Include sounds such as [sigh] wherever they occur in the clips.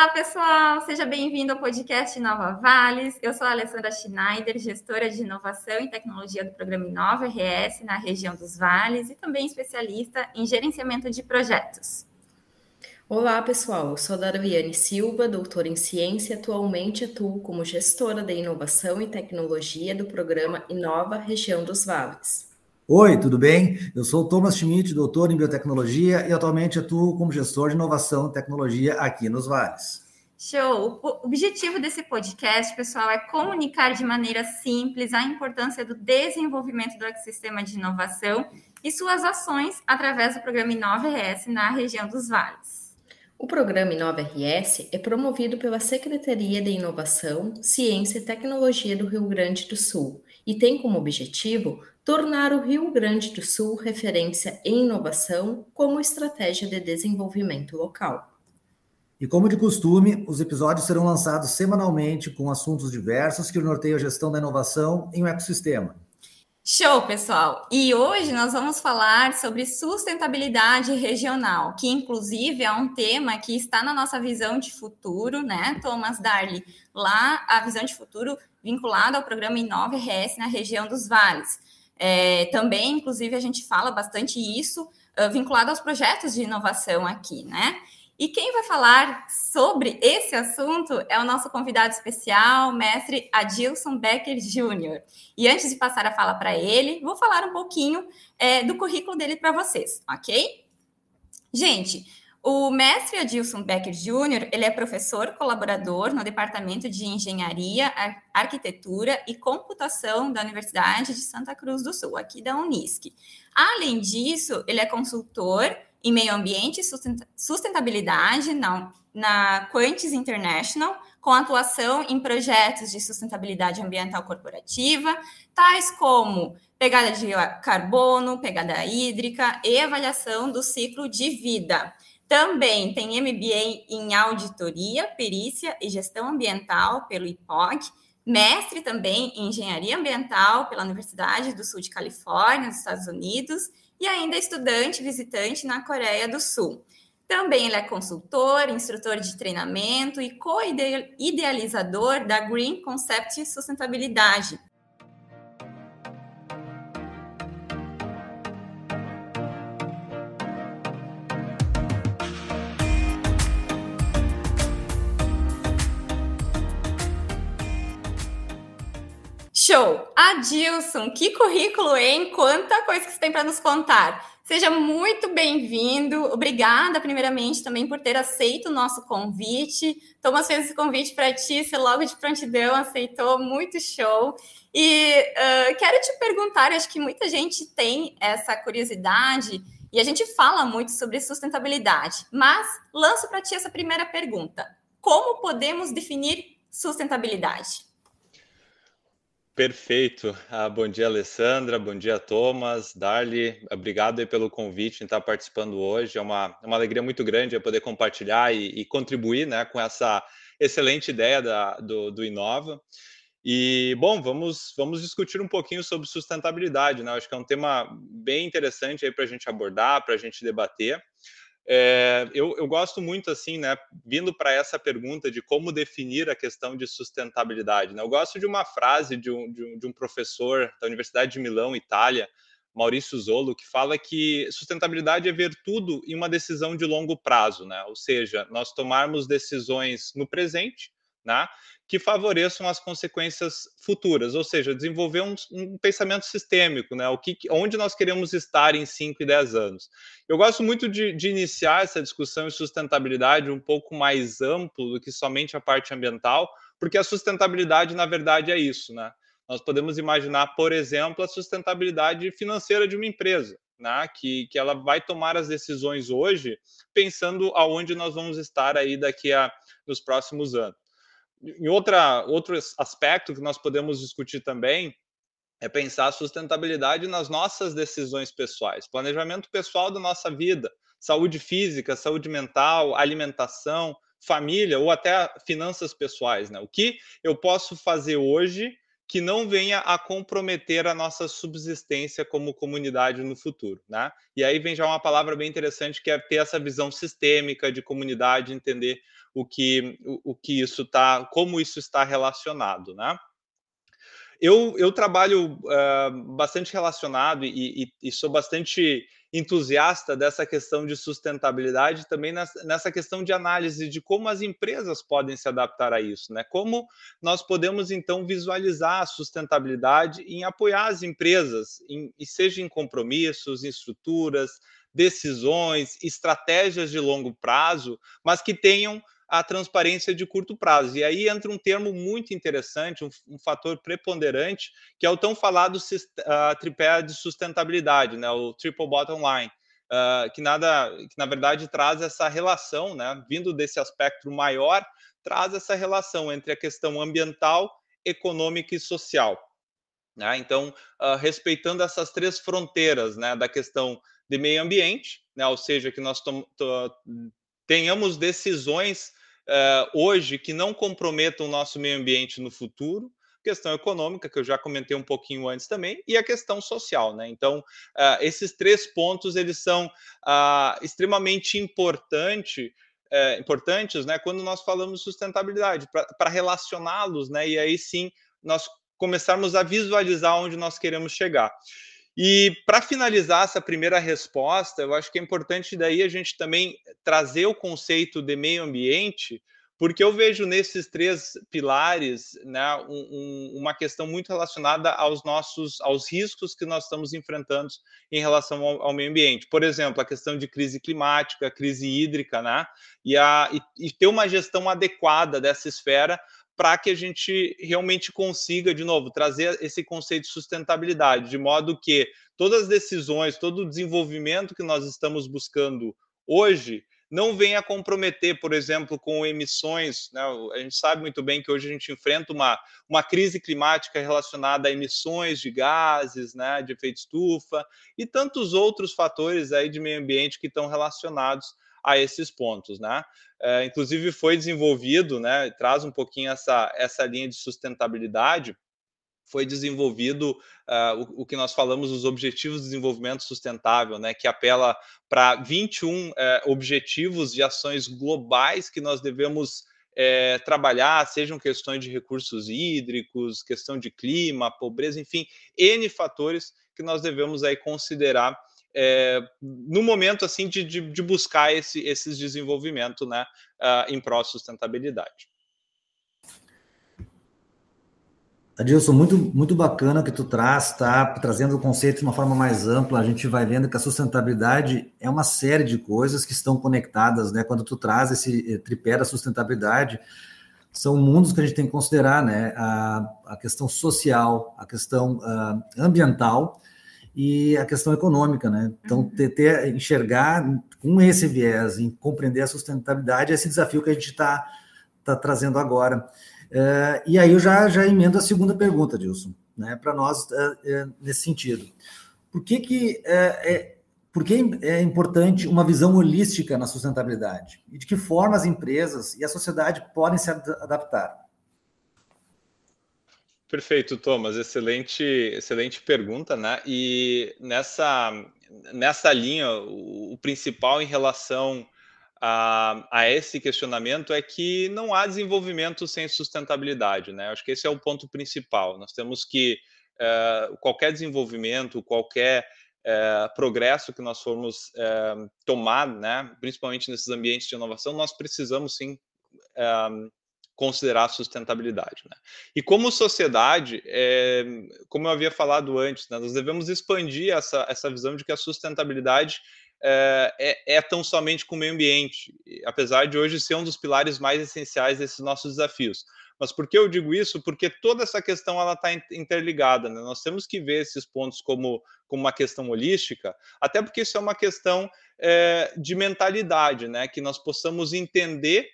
Olá, pessoal! Seja bem-vindo ao podcast Nova Vales. Eu sou a Alessandra Schneider, gestora de inovação e tecnologia do programa Inova RS na região dos Vales e também especialista em gerenciamento de projetos. Olá, pessoal. Eu sou a Darviane Silva, doutora em ciência atualmente atuo como gestora de inovação e tecnologia do programa Inova Região dos Vales. Oi, tudo bem? Eu sou o Thomas Schmidt, doutor em biotecnologia e atualmente atuo como gestor de inovação e tecnologia aqui nos Vales. Show! O objetivo desse podcast, pessoal, é comunicar de maneira simples a importância do desenvolvimento do ecossistema de inovação e suas ações através do programa Inova RS na região dos Vales. O programa Inova RS é promovido pela Secretaria de Inovação, Ciência e Tecnologia do Rio Grande do Sul e tem como objetivo tornar o Rio Grande do Sul referência em inovação como estratégia de desenvolvimento local. E como de costume, os episódios serão lançados semanalmente com assuntos diversos que norteiam a gestão da inovação em um ecossistema. Show, pessoal! E hoje nós vamos falar sobre sustentabilidade regional, que inclusive é um tema que está na nossa visão de futuro, né, Thomas Darley? Lá, a visão de futuro vinculada ao programa Inova RS na região dos vales. É, também, inclusive, a gente fala bastante isso uh, vinculado aos projetos de inovação aqui, né? E quem vai falar sobre esse assunto é o nosso convidado especial, mestre Adilson Becker Jr. E antes de passar a fala para ele, vou falar um pouquinho é, do currículo dele para vocês, ok? Gente, o mestre Adilson Becker Jr., ele é professor colaborador no Departamento de Engenharia, Arquitetura e Computação da Universidade de Santa Cruz do Sul, aqui da Unisc. Além disso, ele é consultor em meio ambiente e sustentabilidade na, na Quantis International, com atuação em projetos de sustentabilidade ambiental corporativa, tais como pegada de carbono, pegada hídrica e avaliação do ciclo de vida. Também tem MBA em Auditoria, Perícia e Gestão Ambiental pelo IPOC, mestre também em Engenharia Ambiental pela Universidade do Sul de Califórnia, nos Estados Unidos, e ainda estudante visitante na Coreia do Sul. Também ele é consultor, instrutor de treinamento e co-idealizador da Green Concept Sustentabilidade, Show! Adilson, que currículo, hein? Quanta coisa que você tem para nos contar. Seja muito bem-vindo. Obrigada, primeiramente, também por ter aceito o nosso convite. Thomas fez esse convite para ti, você logo de prontidão aceitou, muito show. E uh, quero te perguntar, acho que muita gente tem essa curiosidade e a gente fala muito sobre sustentabilidade, mas lanço para ti essa primeira pergunta: como podemos definir sustentabilidade? Perfeito. Ah, bom dia, Alessandra. Bom dia, Thomas, Darly. Obrigado pelo convite em estar participando hoje. É uma, uma alegria muito grande poder compartilhar e, e, contribuir né, com essa excelente ideia da, do, do Inova. E, bom, vamos, vamos discutir um pouquinho sobre sustentabilidade. Né? Acho que é um tema bem interessante para a gente abordar, para a gente debater. É, eu, eu, gosto muito, assim, né, vindo para essa pergunta de como definir a questão de sustentabilidade. Né? Eu gosto de uma frase de um, de um, de um professor da Universidade de Milão, Itália, Maurício Zolo, que fala que sustentabilidade é ver tudo em uma decisão de longo prazo, né? Ou seja, nós tomarmos decisões no presente, né? que favoreçam as consequências futuras, ou seja, desenvolver um, um, pensamento sistêmico, né? O que, onde nós queremos estar em 5 e 10 anos. Eu gosto muito de, de, iniciar essa discussão em sustentabilidade um pouco mais amplo do que somente a parte ambiental, porque a sustentabilidade, na verdade, é isso, né? Nós podemos imaginar, por exemplo, a sustentabilidade financeira de uma empresa, né? Que, que ela vai tomar as decisões hoje pensando aonde nós vamos estar aí daqui a nos próximos anos em outra, outro aspecto que nós podemos discutir também é pensar a sustentabilidade nas nossas decisões pessoais, planejamento pessoal da nossa vida, saúde física, saúde mental, alimentação, família ou até finanças pessoais, né? O que eu posso fazer hoje que não venha a comprometer a nossa subsistência como comunidade no futuro, né? E aí vem já uma palavra bem interessante que é ter essa visão sistêmica de comunidade, entender o que, o, o que isso está, como isso está relacionado, né? Eu, eu trabalho uh, bastante relacionado e, e, e, sou bastante entusiasta dessa questão de sustentabilidade, também nessa, questão de análise de como as empresas podem se adaptar a isso, né? Como nós podemos então visualizar a sustentabilidade em apoiar as empresas, em, e seja em compromissos, em estruturas, decisões, estratégias de longo prazo, mas que tenham a transparência de curto prazo. E aí entra um termo muito interessante, um, um fator preponderante, que é o tão falado uh, tripé de sustentabilidade, né, o triple bottom line. Uh, que nada, que na verdade traz essa relação, né, vindo desse aspecto maior, traz essa relação entre a questão ambiental, econômica e social. Né? Então, uh, respeitando essas três fronteiras, né, da questão de meio ambiente, né, ou seja, que nós tenhamos decisões uh, hoje que não comprometam o nosso meio ambiente no futuro, questão econômica, que eu já comentei um pouquinho antes também, e a questão social, né? Então, uh, esses três pontos, eles são uh, extremamente importante, uh, importantes, né? Quando nós falamos de sustentabilidade, para relacioná-los, né? E aí sim, nós começarmos a visualizar onde nós queremos chegar. E para finalizar essa primeira resposta, eu acho que é importante daí a gente também trazer o conceito de meio ambiente, porque eu vejo nesses três pilares né, um, um, uma questão muito relacionada aos nossos aos riscos que nós estamos enfrentando em relação ao, ao meio ambiente. Por exemplo, a questão de crise climática, crise hídrica, né? E, a, e, e ter uma gestão adequada dessa esfera para que a gente realmente consiga, de novo, trazer esse conceito de sustentabilidade, de modo que todas as decisões, todo o desenvolvimento que nós estamos buscando hoje não venha comprometer, por exemplo, com emissões. Né? A gente sabe muito bem que hoje a gente enfrenta uma, uma crise climática relacionada a emissões de gases, né, de efeito estufa e tantos outros fatores aí de meio ambiente que estão relacionados a esses pontos, né? É, inclusive foi desenvolvido, né? Traz um pouquinho essa, essa linha de sustentabilidade. Foi desenvolvido uh, o, o, que nós falamos os Objetivos de Desenvolvimento Sustentável, né? Que apela para 21 uh, é, objetivos de ações globais que nós devemos trabalhar, sejam questões de recursos hídricos, questão de clima, pobreza, enfim, N fatores que nós devemos aí considerar é, no momento assim de, de, de buscar esse, esses desenvolvimento né, uh, em pró-sustentabilidade. Adilson, muito, muito bacana que tu traz, tá? Trazendo o conceito de uma forma mais ampla, a gente vai vendo que a sustentabilidade é uma série de coisas que estão conectadas, né? Quando tu traz esse eh, tripé da sustentabilidade, são mundos que a gente tem que considerar, né? A, a questão social, a questão uh, ambiental e a questão econômica, né? Então, uhum. ter, ter, enxergar com esse viés, em compreender a sustentabilidade, é esse desafio que a gente está tá trazendo agora. É, e aí eu já, já emendo a segunda pergunta, Dilson, né? Para nós, é, é, nesse sentido. Por que, que é, por que é importante uma visão holística na sustentabilidade? E de que forma as empresas e a sociedade podem se adaptar? Perfeito, Thomas. Excelente, excelente pergunta, né? E nessa, nessa linha, o, o principal em relação a, a, esse questionamento é que não há desenvolvimento sem sustentabilidade, né? Acho que esse é o ponto principal. Nós temos que uh, qualquer desenvolvimento, qualquer uh, progresso que nós formos uh, tomar, né? Principalmente nesses ambientes de inovação, nós precisamos sim considerar a sustentabilidade. Né? E como sociedade, é, como eu havia falado antes, né, nós devemos expandir essa, essa visão de que a sustentabilidade é, é, é, tão somente com o meio ambiente, apesar de hoje ser um dos pilares mais essenciais desses nossos desafios. Mas por que eu digo isso? Porque toda essa questão ela está interligada. Né? Nós temos que ver esses pontos como, como uma questão holística, até porque isso é uma questão é, de mentalidade, né? Que nós possamos entender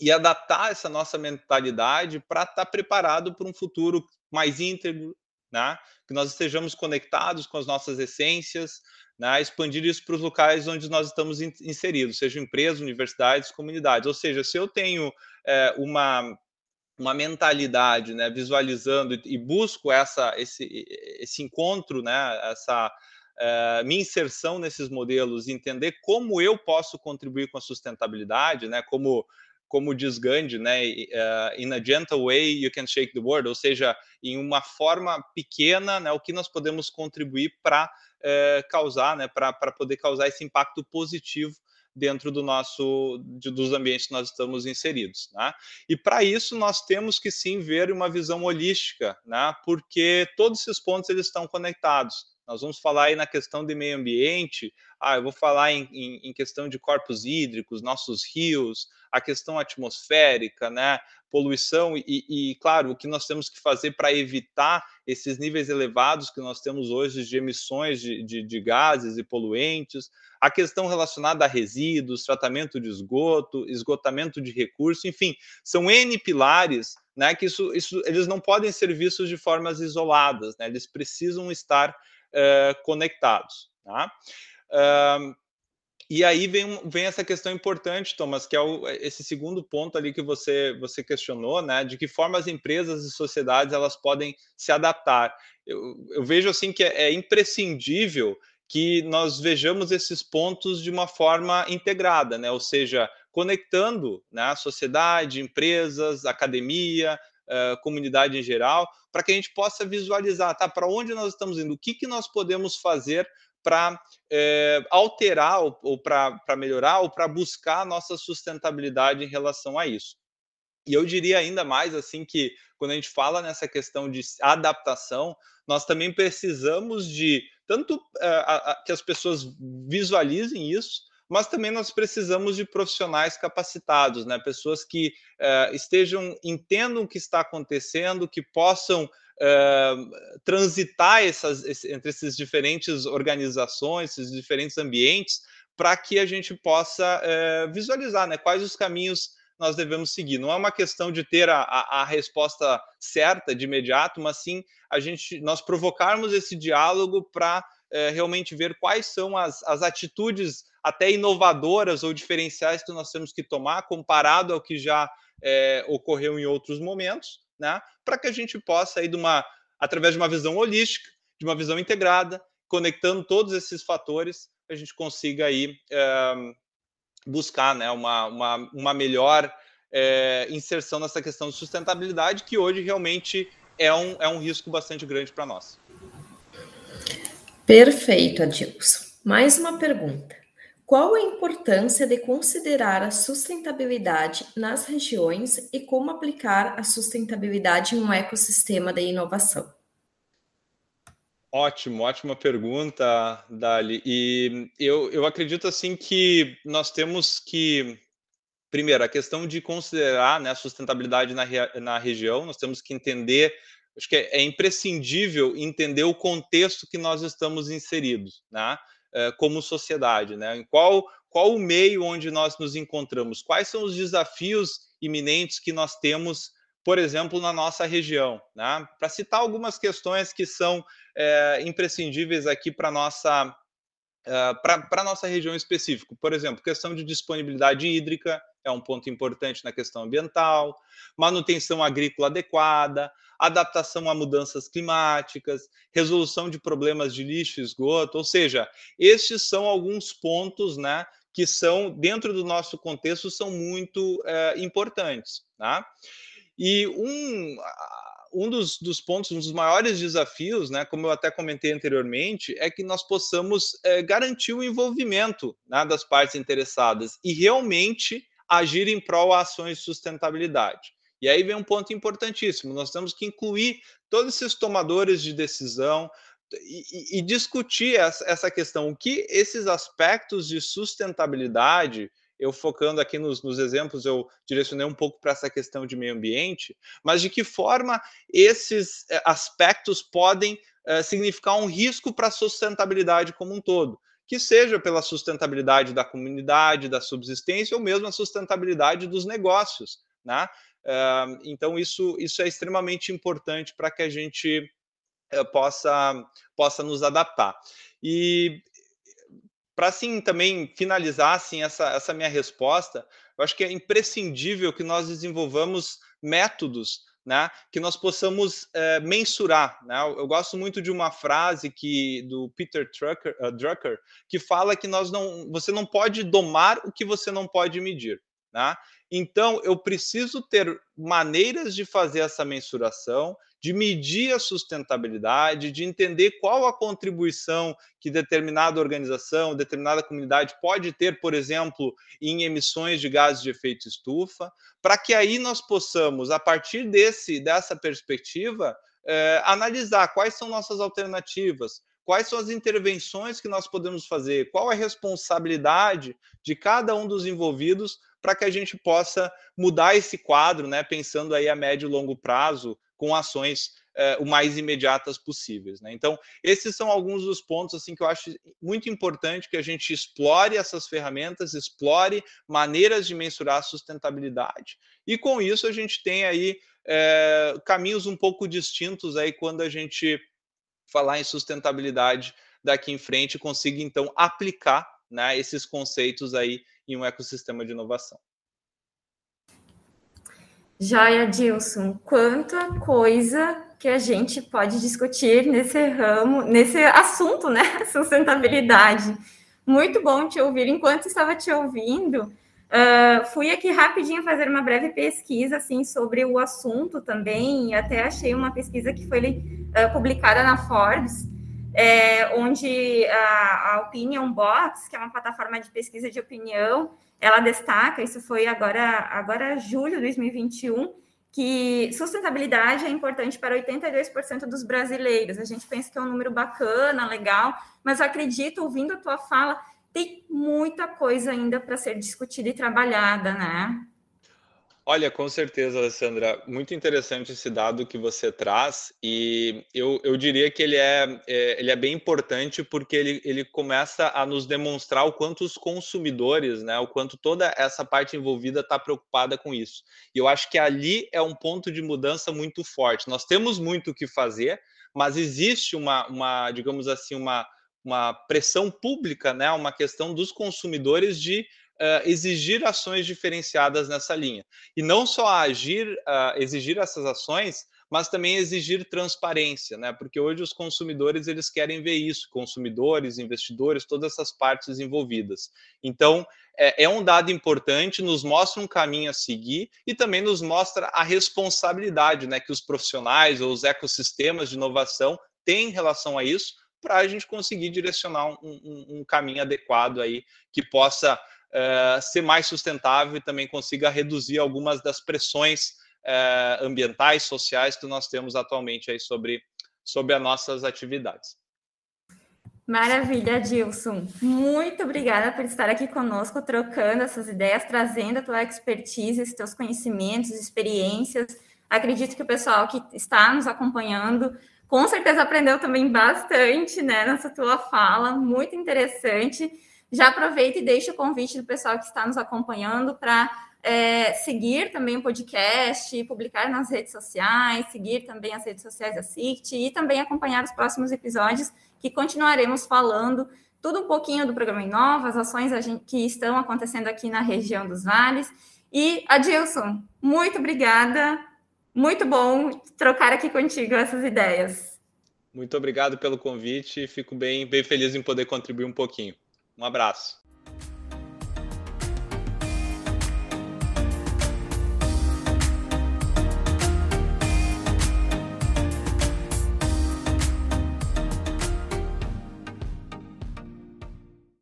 e adaptar essa nossa mentalidade para estar tá preparado para um futuro mais íntegro, né? que nós estejamos conectados com as nossas essências, né? expandir isso para os locais onde nós estamos inseridos, seja empresas, universidades, comunidades. Ou seja, se eu tenho é, uma, uma mentalidade né, visualizando e busco essa, esse, esse encontro, né, essa é, minha inserção nesses modelos, entender como eu posso contribuir com a sustentabilidade, né, como como diz Gandhi, né, uh, in a gentle way you can shake the world, ou seja, em uma forma pequena, né, o que nós podemos contribuir para uh, causar, né, para poder causar esse impacto positivo dentro do nosso de, dos ambientes que nós estamos inseridos, né? E para isso nós temos que sim ver uma visão holística, né? Porque todos esses pontos eles estão conectados. Nós vamos falar aí na questão de meio ambiente, ah, eu vou falar em, em, em, questão de corpos hídricos, nossos rios, a questão atmosférica, né, poluição e, e claro, o que nós temos que fazer para evitar esses níveis elevados que nós temos hoje de emissões de, de, de gases e poluentes, a questão relacionada a resíduos, tratamento de esgoto, esgotamento de recursos, enfim, são N pilares né, que isso, isso, eles não podem ser vistos de formas isoladas, né, eles precisam estar uh, conectados. Tá? Uh, e aí vem, vem essa questão importante, Thomas, que é o, esse segundo ponto ali que você, você questionou, né? De que forma as empresas e sociedades elas podem se adaptar. Eu, eu vejo assim que é, é imprescindível que nós vejamos esses pontos de uma forma integrada, né? Ou seja, conectando né, a sociedade, empresas, academia, uh, comunidade em geral, para que a gente possa visualizar, tá? Para onde nós estamos indo? O que, que nós podemos fazer para é, alterar ou, ou para melhorar ou para buscar a nossa sustentabilidade em relação a isso. E eu diria ainda mais assim que quando a gente fala nessa questão de adaptação, nós também precisamos de tanto é, a, a, que as pessoas visualizem isso, mas também nós precisamos de profissionais capacitados, né? Pessoas que uh, estejam entendam o que está acontecendo, que possam uh, transitar essas, entre essas diferentes organizações, esses diferentes ambientes, para que a gente possa uh, visualizar, né? Quais os caminhos nós devemos seguir. Não é uma questão de ter a, a, a, resposta certa de imediato, mas sim a gente nós provocarmos esse diálogo para realmente ver quais são as, as atitudes até inovadoras ou diferenciais que nós temos que tomar comparado ao que já é, ocorreu em outros momentos, né? Para que a gente possa ir de uma através de uma visão holística, de uma visão integrada, conectando todos esses fatores, a gente consiga aí é, buscar né, uma, uma, uma melhor é, inserção nessa questão de sustentabilidade, que hoje realmente é um, é um risco bastante grande para nós. Perfeito, Adilson. Mais uma pergunta. Qual a importância de considerar a sustentabilidade nas regiões e como aplicar a sustentabilidade em um ecossistema de inovação? Ótimo, ótima pergunta, Dali. E eu, eu acredito assim que nós temos que, primeiro, a questão de considerar né, a sustentabilidade na, na região, nós temos que entender, acho que é, é imprescindível entender o contexto que nós estamos inseridos, né, como sociedade, né, em qual, qual o meio onde nós nos encontramos, quais são os desafios iminentes que nós temos por exemplo, na nossa região. Né? Para citar algumas questões que são é, imprescindíveis aqui para nossa, é, para a nossa região específica. Por exemplo, questão de disponibilidade hídrica é um ponto importante na questão ambiental, manutenção agrícola adequada, adaptação a mudanças climáticas, resolução de problemas de lixo e esgoto, ou seja, estes são alguns pontos né, que são, dentro do nosso contexto, são muito é, importantes. Tá? E um, um dos, dos, pontos, um dos maiores desafios, né, como eu até comentei anteriormente, é que nós possamos é, garantir o envolvimento né, das partes interessadas e realmente agir em prol a ações de sustentabilidade. E aí vem um ponto importantíssimo: nós temos que incluir todos esses tomadores de decisão e, e, discutir essa, questão, o que esses aspectos de sustentabilidade eu focando aqui nos, nos exemplos, eu direcionei um pouco para essa questão de meio ambiente, mas de que forma esses eh, aspectos podem uh, significar um risco para a sustentabilidade como um todo, que seja pela sustentabilidade da comunidade, da subsistência, ou mesmo a sustentabilidade dos negócios, né? Então, isso, isso é extremamente importante para que a gente uh, possa, possa nos adaptar. E para assim também finalizar assim essa, essa minha resposta, eu acho que é imprescindível que nós desenvolvamos métodos, né, que nós possamos é, mensurar. Né? Eu gosto muito de uma frase que do Peter Drucker, uh, Drucker, que fala que nós não, você não pode domar o que você não pode medir. Né? Então, eu preciso ter maneiras de fazer essa mensuração, de medir a sustentabilidade, de entender qual a contribuição que determinada organização, determinada comunidade pode ter, por exemplo, em emissões de gases de efeito estufa, para que aí nós possamos, a partir desse dessa perspectiva, eh, analisar quais são nossas alternativas, quais são as intervenções que nós podemos fazer, qual a responsabilidade de cada um dos envolvidos para que a gente possa mudar esse quadro, né, pensando aí a médio e longo prazo, com ações eh, o mais imediatas possíveis. Né? Então, esses são alguns dos pontos assim que eu acho muito importante que a gente explore essas ferramentas, explore maneiras de mensurar a sustentabilidade, e com isso a gente tem aí eh, caminhos um pouco distintos aí quando a gente falar em sustentabilidade daqui em frente consiga então aplicar né, esses conceitos aí em um ecossistema de inovação. Joia, Dilson, quanta coisa que a gente pode discutir nesse ramo, nesse assunto, né? [laughs] Sustentabilidade. Muito bom te ouvir. Enquanto estava te ouvindo, uh, fui aqui rapidinho fazer uma breve pesquisa assim sobre o assunto também. E até achei uma pesquisa que foi uh, publicada na Forbes, é, onde a, a Opinion Box, que é uma plataforma de pesquisa de opinião, ela destaca, isso foi agora, agora julho de 2021, que sustentabilidade é importante para 82% dos brasileiros. A gente pensa que é um número bacana, legal, mas acredito, ouvindo a tua fala, tem muita coisa ainda para ser discutida e trabalhada, né? Olha, com certeza, Alessandra, muito interessante esse dado que você traz, e eu, eu diria que ele é, é, ele é bem importante porque ele, ele começa a nos demonstrar o quanto os consumidores, né, o quanto toda essa parte envolvida está preocupada com isso. E eu acho que ali é um ponto de mudança muito forte. Nós temos muito o que fazer, mas existe uma, uma digamos assim, uma, uma pressão pública, né, uma questão dos consumidores de uh, exigir ações diferenciadas nessa linha. E não só agir, uh, exigir essas ações, mas também exigir transparência, né? Porque hoje os consumidores eles querem ver isso, consumidores, investidores, todas essas partes envolvidas. Então é, é, um dado importante, nos mostra um caminho a seguir e também nos mostra a responsabilidade, né? Que os profissionais ou os ecossistemas de inovação têm em relação a isso, para a gente conseguir direcionar um, um, um caminho adequado aí que possa uh, ser mais sustentável e também consiga reduzir algumas das pressões uh, ambientais, sociais que nós temos atualmente aí sobre, sobre as nossas atividades. Maravilha, Dilson. Muito obrigada por estar aqui conosco, trocando essas ideias, trazendo a tua expertise, os teus conhecimentos, experiências. Acredito que o pessoal que está nos acompanhando com certeza aprendeu também bastante, né, nessa tua fala, muito interessante. Já aproveita e deixa o convite do pessoal que está nos acompanhando para é, seguir também o podcast, publicar nas redes sociais, seguir também as redes sociais da SICT e também acompanhar os próximos episódios que continuaremos falando tudo um pouquinho do programa Inova, as ações que estão acontecendo aqui na região dos vales. E, Adilson, muito obrigada. Muito bom trocar aqui contigo essas ideias. Muito obrigado pelo convite. Fico bem, bem feliz em poder contribuir um pouquinho. Um abraço.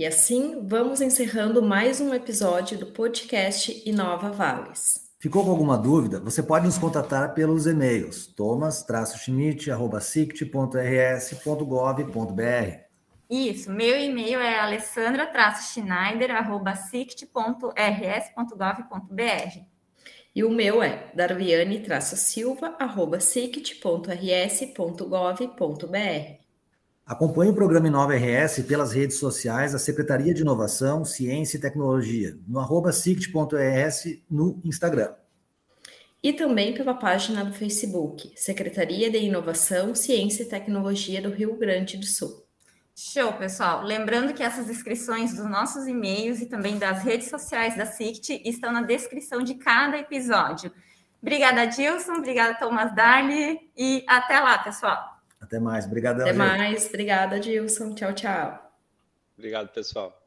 E assim vamos encerrando mais um episódio do podcast Inova Vales. Ficou com alguma dúvida? Você pode nos contatar pelos e-mails thomas-schmidt.sict.rs.gov.br isso, meu e-mail é alessandra-schneider.sict.rs.gov.br. E o meu é darviane-silva.sict.rs.gov.br. Acompanhe o programa Inova RS pelas redes sociais da Secretaria de Inovação, Ciência e Tecnologia, no arroba sict.rs no Instagram. E também pela página do Facebook, Secretaria de Inovação, Ciência e Tecnologia do Rio Grande do Sul. Show, pessoal. Lembrando que essas inscrições dos nossos e-mails e também das redes sociais da SICT estão na descrição de cada episódio. Obrigada, Dilson. Obrigada, Thomas Darli. E até lá, pessoal. Até mais. Obrigadão. Até gente. mais. Obrigada, Dilson. Tchau, tchau. Obrigado, pessoal.